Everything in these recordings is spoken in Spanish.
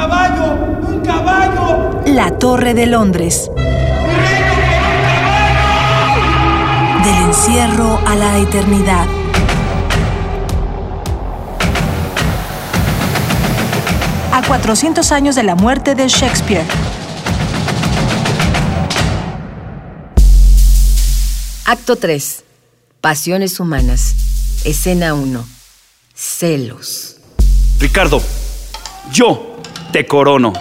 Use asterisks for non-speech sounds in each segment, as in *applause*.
caballo! ¡Un caballo! La Torre de Londres. Del encierro a la eternidad. A 400 años de la muerte de Shakespeare. Acto 3. Pasiones humanas. Escena 1. Celos. Ricardo, yo te corono.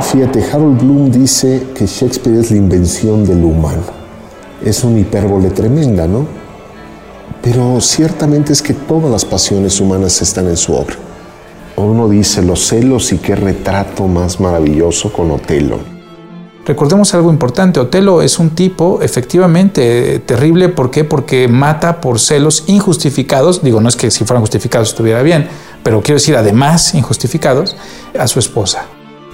Fíjate, Harold Bloom dice que Shakespeare es la invención del humano. Es una hipérbole tremenda, ¿no? Pero ciertamente es que todas las pasiones humanas están en su obra. Uno dice los celos y qué retrato más maravilloso con Otelo. Recordemos algo importante, Otelo es un tipo efectivamente terrible, ¿por qué? Porque mata por celos injustificados, digo, no es que si fueran justificados estuviera bien, pero quiero decir además injustificados, a su esposa.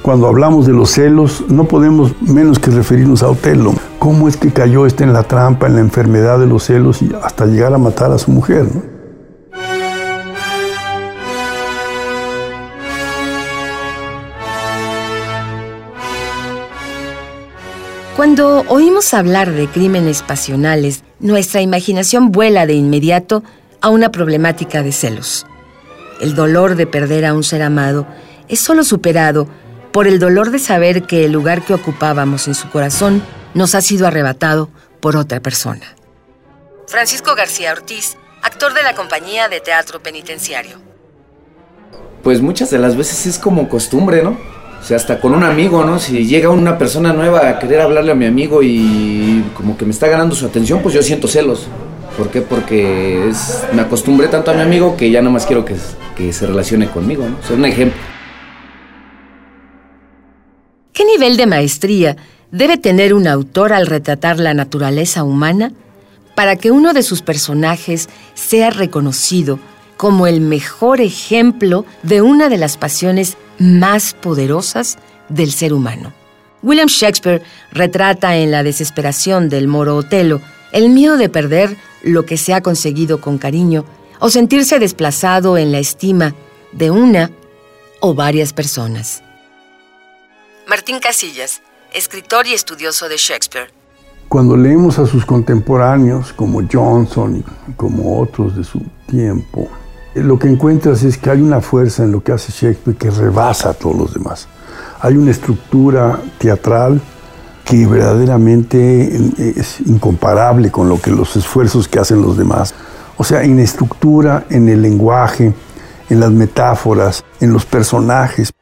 Cuando hablamos de los celos, no podemos menos que referirnos a Otelo. ¿Cómo es que cayó este en la trampa, en la enfermedad de los celos y hasta llegar a matar a su mujer? Cuando oímos hablar de crímenes pasionales, nuestra imaginación vuela de inmediato a una problemática de celos. El dolor de perder a un ser amado es solo superado por el dolor de saber que el lugar que ocupábamos en su corazón nos ha sido arrebatado por otra persona. Francisco García Ortiz, actor de la compañía de teatro penitenciario. Pues muchas de las veces es como costumbre, ¿no? O sea, hasta con un amigo, ¿no? Si llega una persona nueva a querer hablarle a mi amigo y como que me está ganando su atención, pues yo siento celos. ¿Por qué? Porque me acostumbré tanto a mi amigo que ya no más quiero que, que se relacione conmigo, ¿no? O sea, un ejemplo. ¿Qué nivel de maestría debe tener un autor al retratar la naturaleza humana para que uno de sus personajes sea reconocido como el mejor ejemplo de una de las pasiones más poderosas del ser humano. William Shakespeare retrata en la desesperación del moro Otelo el miedo de perder lo que se ha conseguido con cariño o sentirse desplazado en la estima de una o varias personas. Martín Casillas, escritor y estudioso de Shakespeare. Cuando leemos a sus contemporáneos como Johnson y como otros de su tiempo, lo que encuentras es que hay una fuerza en lo que hace Shakespeare que rebasa a todos los demás. Hay una estructura teatral que verdaderamente es incomparable con lo que los esfuerzos que hacen los demás. O sea, en estructura, en el lenguaje, en las metáforas, en los personajes.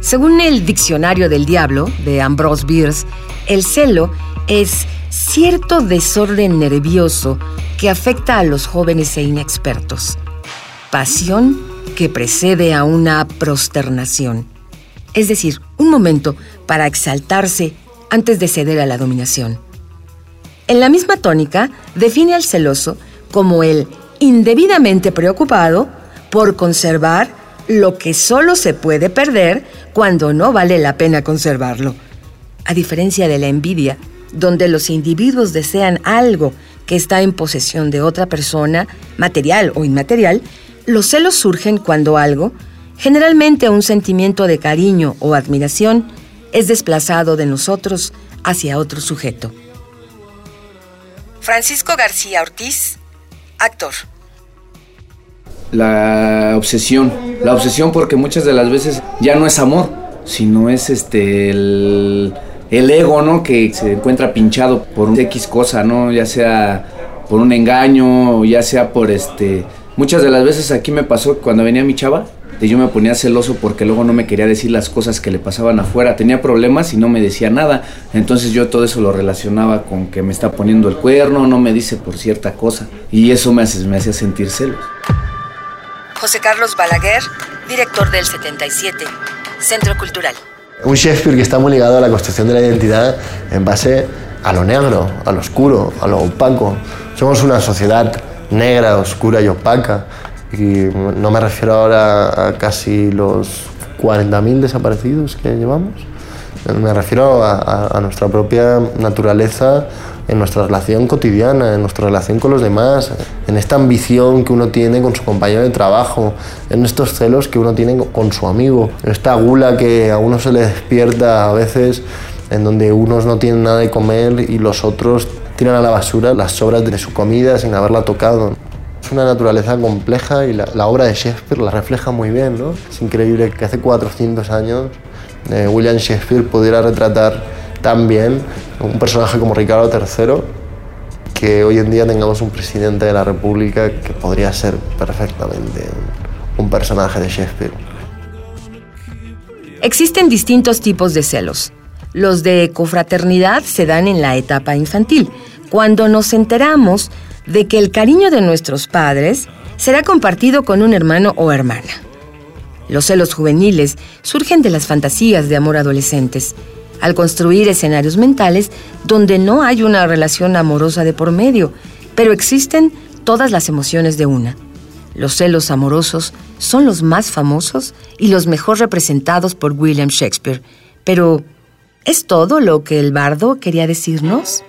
Según el Diccionario del Diablo de Ambrose Bierce, el celo es cierto desorden nervioso que afecta a los jóvenes e inexpertos. Pasión que precede a una prosternación. Es decir, un momento para exaltarse antes de ceder a la dominación. En la misma tónica, define al celoso como el indebidamente preocupado por conservar lo que solo se puede perder cuando no vale la pena conservarlo. A diferencia de la envidia, donde los individuos desean algo que está en posesión de otra persona, material o inmaterial, los celos surgen cuando algo, generalmente un sentimiento de cariño o admiración, es desplazado de nosotros hacia otro sujeto. Francisco García Ortiz, actor. La obsesión, la obsesión porque muchas de las veces ya no es amor, sino es este el, el ego, ¿no? Que se encuentra pinchado por un X cosa, ¿no? Ya sea por un engaño, ya sea por este... Muchas de las veces aquí me pasó cuando venía mi chava, yo me ponía celoso porque luego no me quería decir las cosas que le pasaban afuera. Tenía problemas y no me decía nada. Entonces yo todo eso lo relacionaba con que me está poniendo el cuerno, no me dice por cierta cosa. Y eso me, hace, me hacía sentir celos. José Carlos Balaguer, director del 77, Centro Cultural. Un Shakespeare que está muy ligado a la construcción de la identidad en base a lo negro, a lo oscuro, a lo opaco. Somos una sociedad negra, oscura y opaca. Y no me refiero ahora a casi los 40.000 desaparecidos que llevamos. Me refiero a, a, nuestra propia naturaleza en nuestra relación cotidiana, en nuestra relación con los demás, en esta ambición que uno tiene con su compañero de trabajo, en estos celos que uno tiene con su amigo, en esta gula que a uno se le despierta a veces en donde unos no tienen nada de comer y los otros tiran a la basura las sobras de su comida sin haberla tocado. Es una naturaleza compleja y la, obra de Shakespeare la refleja muy bien. ¿no? Es increíble que hace 400 años eh, William Shakespeare pudiera retratar tan un personaje como Ricardo III que hoy en día tengamos un presidente de la República que podría ser perfectamente un personaje de Shakespeare. Existen distintos tipos de celos. Los de confraternidad se dan en la etapa infantil, cuando nos enteramos de que el cariño de nuestros padres será compartido con un hermano o hermana. Los celos juveniles surgen de las fantasías de amor adolescentes, al construir escenarios mentales donde no hay una relación amorosa de por medio, pero existen todas las emociones de una. Los celos amorosos son los más famosos y los mejor representados por William Shakespeare. Pero, ¿es todo lo que el bardo quería decirnos?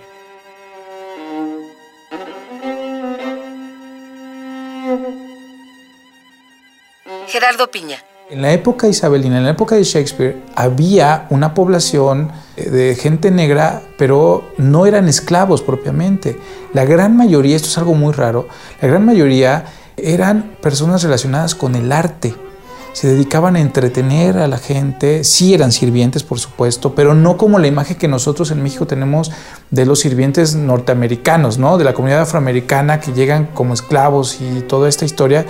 Gerardo Piña. En la época isabelina, en la época de Shakespeare, había una población eh, de gente negra, pero no eran esclavos propiamente. La gran mayoría, esto es algo muy raro, la gran mayoría eran personas relacionadas con el arte. Se dedicaban a entretener a la gente, sí eran sirvientes, por supuesto, pero no como la imagen que nosotros en México tenemos de los sirvientes norteamericanos, ¿no? De la comunidad afroamericana que llegan como esclavos y toda esta historia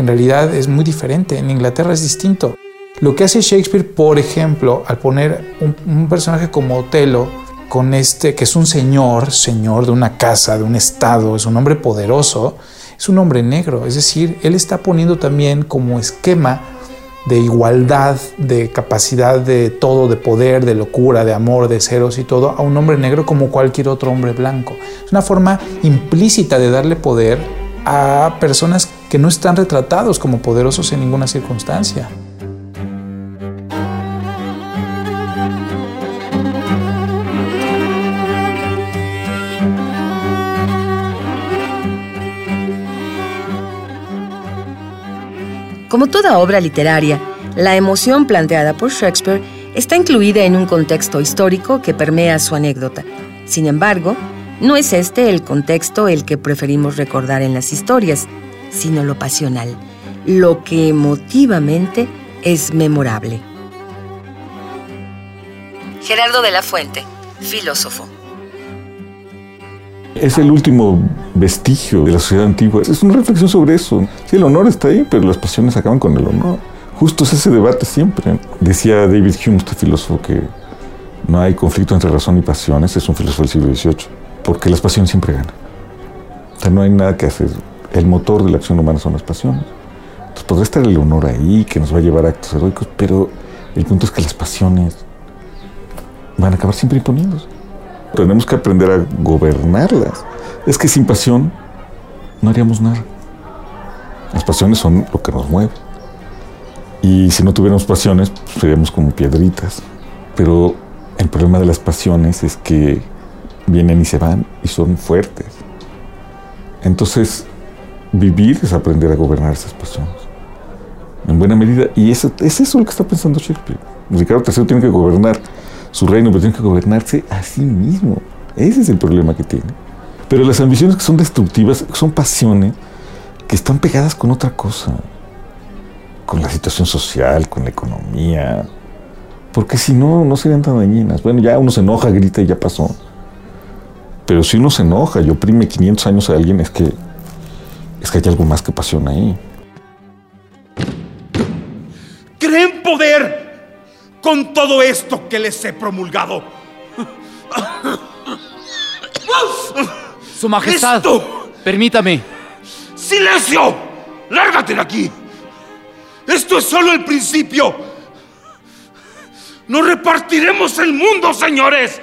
en realidad es muy diferente. En Inglaterra es distinto. Lo que hace Shakespeare, por ejemplo, al poner un, personaje como Otelo, con este, que es un señor, señor de una casa, de un estado, es un hombre poderoso, es un hombre negro. Es decir, él está poniendo también como esquema de igualdad, de capacidad de todo, de poder, de locura, de amor, de ceros y todo, a un hombre negro como cualquier otro hombre blanco. Es una forma implícita de darle poder a personas que no están retratados como poderosos en ninguna circunstancia. Como toda obra literaria, la emoción planteada por Shakespeare está incluida en un contexto histórico que permea su anécdota. Sin embargo, no es este el contexto el que preferimos recordar en las historias, sino lo pasional, lo que emotivamente es memorable. Gerardo de la Fuente, filósofo. Es el último vestigio de la sociedad antigua. Es una reflexión sobre eso. Sí, el honor está ahí, pero las pasiones acaban con el honor. Justo es ese debate siempre. Decía David Hume, este filósofo, que no hay conflicto entre razón y pasiones. Es un filósofo del siglo XVIII porque las pasiones siempre ganan. O sea, no hay nada que hacer. El motor de la acción humana son las pasiones. Entonces podrá estar el honor ahí, que nos va a llevar a actos heroicos, pero el punto es que las pasiones van a acabar siempre imponiéndose. Tenemos que aprender a gobernarlas. Es que sin pasión no haríamos nada. Las pasiones son lo que nos mueve. Y si no tuviéramos pasiones, pues, seríamos como piedritas. Pero el problema de las pasiones es que vienen y se van y son fuertes. Entonces, vivir es aprender a gobernar esas pasiones. En buena medida. Y eso, es eso lo que está pensando Shakespeare. Ricardo III tiene que gobernar su reino, pero tiene que gobernarse a sí mismo. Ese es el problema que tiene. Pero las ambiciones que son destructivas son pasiones que están pegadas con otra cosa. Con la situación social, con la economía. Porque si no, no serían tan dañinas. Bueno, ya uno se enoja, grita y ya pasó. Pero si uno se enoja y oprime 500 años a alguien, es que, es que hay algo más que pasión ahí. ¿Creen poder con todo esto que les he promulgado? Su Majestad, permítame. ¡Silencio! ¡Lárgate de aquí! Esto es solo el principio. ¡No repartiremos el mundo, señores!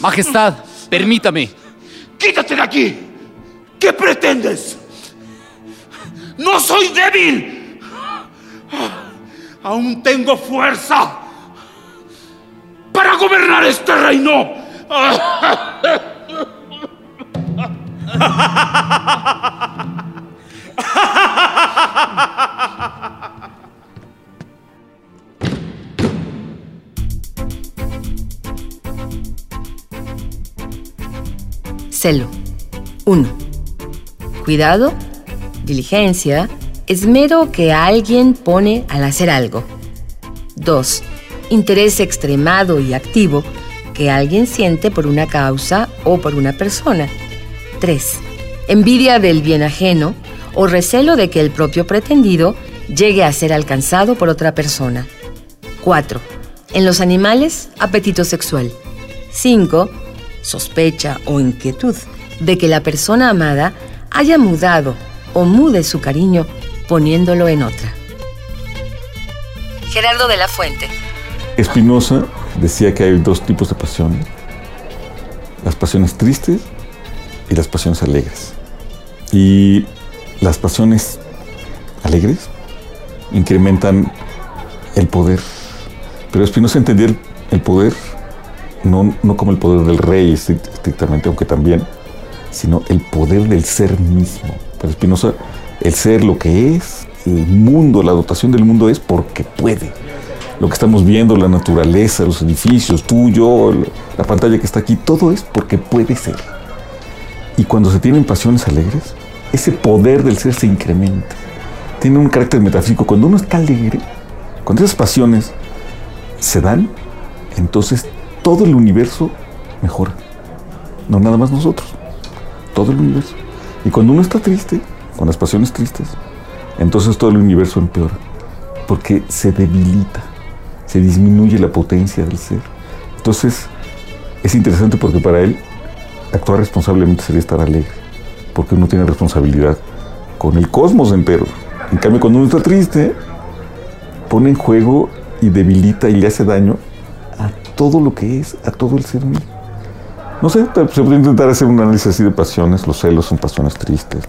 Majestad, permítame. ¡Quítate de aquí! ¿Qué pretendes? ¡No soy débil! Aún tengo fuerza para gobernar este reino. *laughs* Celo. 1. Cuidado, diligencia, esmero que alguien pone al hacer algo. 2. Interés extremado y activo que alguien siente por una causa o por una persona. 3. Envidia del bien ajeno o recelo de que el propio pretendido llegue a ser alcanzado por otra persona. 4. En los animales, apetito sexual. 5 sospecha o inquietud de que la persona amada haya mudado o mude su cariño poniéndolo en otra. Gerardo de la Fuente. Espinosa decía que hay dos tipos de pasiones. Las pasiones tristes y las pasiones alegres. Y las pasiones alegres incrementan el poder. Pero Espinosa entendía el poder no, no como el poder del rey estrictamente, aunque también, sino el poder del ser mismo. Para Spinoza, el ser lo que es, el mundo, la dotación del mundo es porque puede. Lo que estamos viendo, la naturaleza, los edificios, tú, yo, la pantalla que está aquí, todo es porque puede ser. Y cuando se tienen pasiones alegres, ese poder del ser se incrementa. Tiene un carácter metafísico. Cuando uno está alegre, cuando esas pasiones se dan, entonces todo el universo mejora. No nada más nosotros, todo el universo. Y cuando uno está triste, con las pasiones tristes, entonces todo el universo empeora, porque se debilita, se disminuye la potencia del ser. Entonces, es interesante porque para él actuar responsablemente sería estar alegre, porque uno tiene responsabilidad con el cosmos entero. En cambio, cuando uno está triste, pone en juego y debilita y le hace daño todo lo que es, a todo el ser mío. No sé, se puede intentar hacer un análisis así de pasiones. Los celos son pasiones tristes.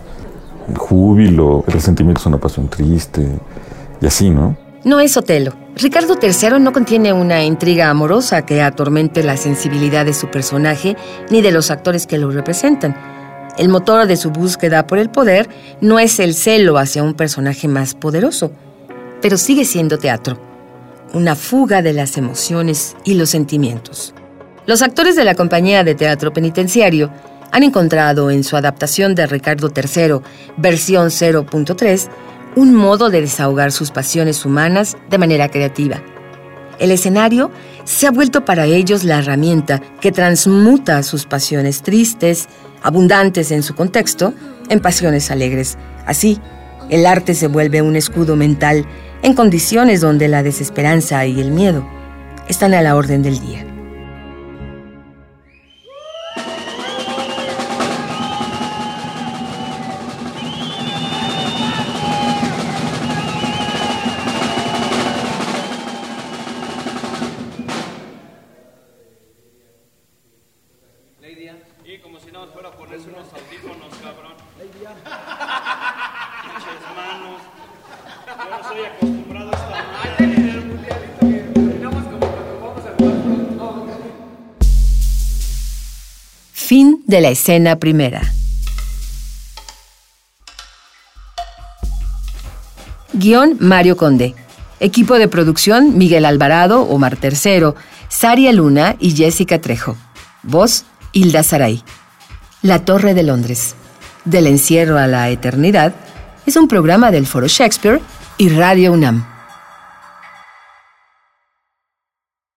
El júbilo, el resentimiento es una pasión triste. Y así, ¿no? No es Otelo. Ricardo III no contiene una intriga amorosa que atormente la sensibilidad de su personaje ni de los actores que lo representan. El motor de su búsqueda por el poder no es el celo hacia un personaje más poderoso, pero sigue siendo teatro una fuga de las emociones y los sentimientos. Los actores de la compañía de teatro penitenciario han encontrado en su adaptación de Ricardo III, versión 0.3, un modo de desahogar sus pasiones humanas de manera creativa. El escenario se ha vuelto para ellos la herramienta que transmuta sus pasiones tristes, abundantes en su contexto, en pasiones alegres. Así, el arte se vuelve un escudo mental en condiciones donde la desesperanza y el miedo están a la orden del día. Fin de la escena primera. Guión Mario Conde. Equipo de producción Miguel Alvarado, Omar Tercero, Saria Luna y Jessica Trejo. Voz Hilda Saray. La Torre de Londres. Del encierro a la eternidad es un programa del Foro Shakespeare y Radio UNAM.